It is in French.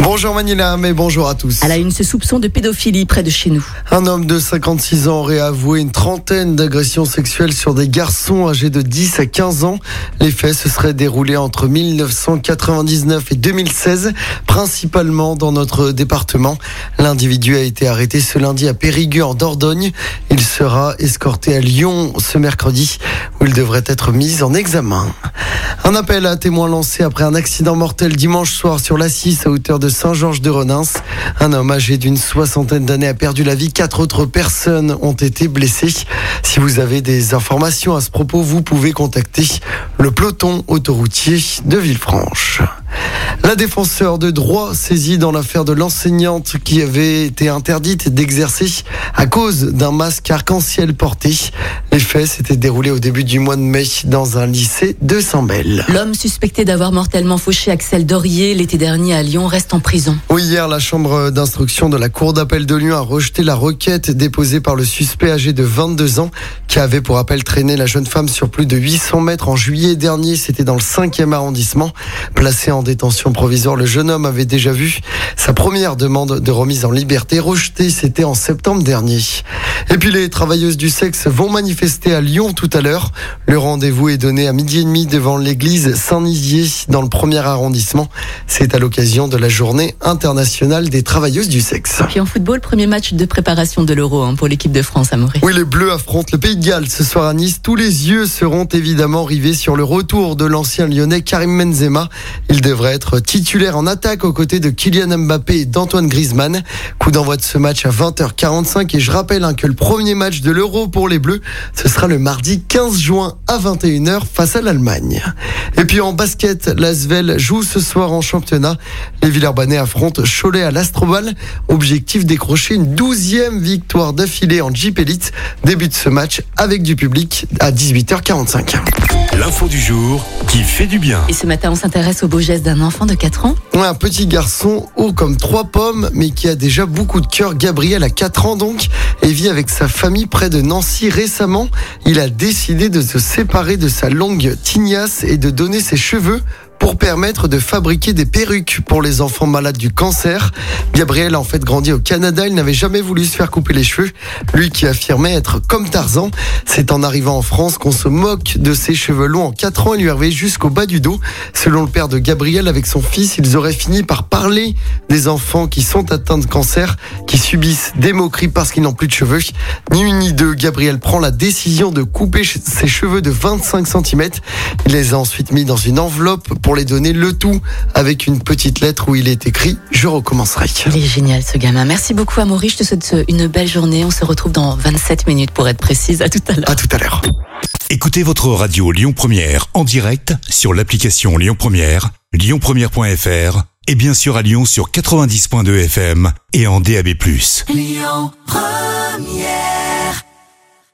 Bonjour Manila, mais bonjour à tous. Elle a une ce soupçon de pédophilie près de chez nous. Un homme de 56 ans aurait avoué une trentaine d'agressions sexuelles sur des garçons âgés de 10 à 15 ans. Les faits se seraient déroulés entre 1999 et 2016, principalement dans notre département. L'individu a été arrêté ce lundi à Périgueux en Dordogne. Il sera escorté à Lyon ce mercredi où il devrait être mis en examen. Un appel à témoins lancé après un accident mortel dimanche soir sur la 6 à hauteur de Saint-Georges-de-Renins. Un homme âgé d'une soixantaine d'années a perdu la vie. Quatre autres personnes ont été blessées. Si vous avez des informations à ce propos, vous pouvez contacter le peloton autoroutier de Villefranche. La défenseur de droit saisie dans l'affaire de l'enseignante qui avait été interdite d'exercer à cause d'un masque arc-en-ciel porté. Les faits s'étaient déroulés au début du mois de mai dans un lycée de Saint-Bel. L'homme suspecté d'avoir mortellement fauché Axel Dorier l'été dernier à Lyon reste en prison. Oui, hier, la chambre d'instruction de la Cour d'appel de Lyon a rejeté la requête déposée par le suspect âgé de 22 ans qui avait pour appel traîné la jeune femme sur plus de 800 mètres en juillet dernier. C'était dans le 5e arrondissement. Placé en détention provisoire, le jeune homme avait déjà vu sa première demande de remise en liberté rejetée. C'était en septembre dernier. Et puis les travailleuses du sexe vont manifester à Lyon tout à l'heure. Le rendez-vous est donné à midi et demi devant l'église Saint-Nizier dans le premier arrondissement. C'est à l'occasion de la journée internationale des travailleuses du sexe. Puis en football, premier match de préparation de l'Euro hein, pour l'équipe de France à Maurice. Oui, les Bleus affrontent le Pays de Galles ce soir à Nice. Tous les yeux seront évidemment rivés sur le retour de l'ancien lyonnais Karim Benzema. Il devrait être titulaire en attaque aux côtés de Kylian Mbappé et d'Antoine Griezmann. Coup d'envoi de ce match à 20h45 et je rappelle hein, que le premier match de l'Euro pour les Bleus, ce sera le mardi 15 juin à 21h face à l'Allemagne. Et puis en basket, l'Asvel joue ce soir en championnat. Les Villeurbanais affrontent Cholet à l'Astrobal. Objectif décrocher une douzième victoire d'affilée en Jeep Elite. Début de ce match avec du public à 18h45. L'info du jour qui fait du bien. Et ce matin, on s'intéresse au beau geste d'un enfant de 4 ans. Un petit garçon haut comme trois pommes, mais qui a déjà beaucoup de cœur. Gabriel a 4 ans donc et vit avec sa famille près de Nancy récemment. Il a décidé de se séparer de sa longue tignasse et de donner ses cheveux pour permettre de fabriquer des perruques pour les enfants malades du cancer. Gabriel a en fait grandi au Canada, il n'avait jamais voulu se faire couper les cheveux, lui qui affirmait être comme Tarzan. C'est en arrivant en France qu'on se moque de ses cheveux longs en 4 ans et lui arrivait jusqu'au bas du dos. Selon le père de Gabriel, avec son fils, ils auraient fini par parler des enfants qui sont atteints de cancer, qui subissent des moqueries parce qu'ils n'ont plus de cheveux. Ni une ni deux, Gabriel prend la décision de couper ses cheveux de 25 cm. Il les a ensuite mis dans une enveloppe pour les donner le tout avec une petite lettre où il est écrit Je recommencerai. Il est génial ce gamin. Merci beaucoup Amaury. Je te souhaite une belle journée. On se retrouve dans 27 minutes pour être précise. À tout à l'heure. À tout à l'heure. Écoutez votre radio Lyon Première en direct sur l'application Lyon Première, lyonpremière.fr et bien sûr à Lyon sur 90.2 FM et en DAB+. Lyon Première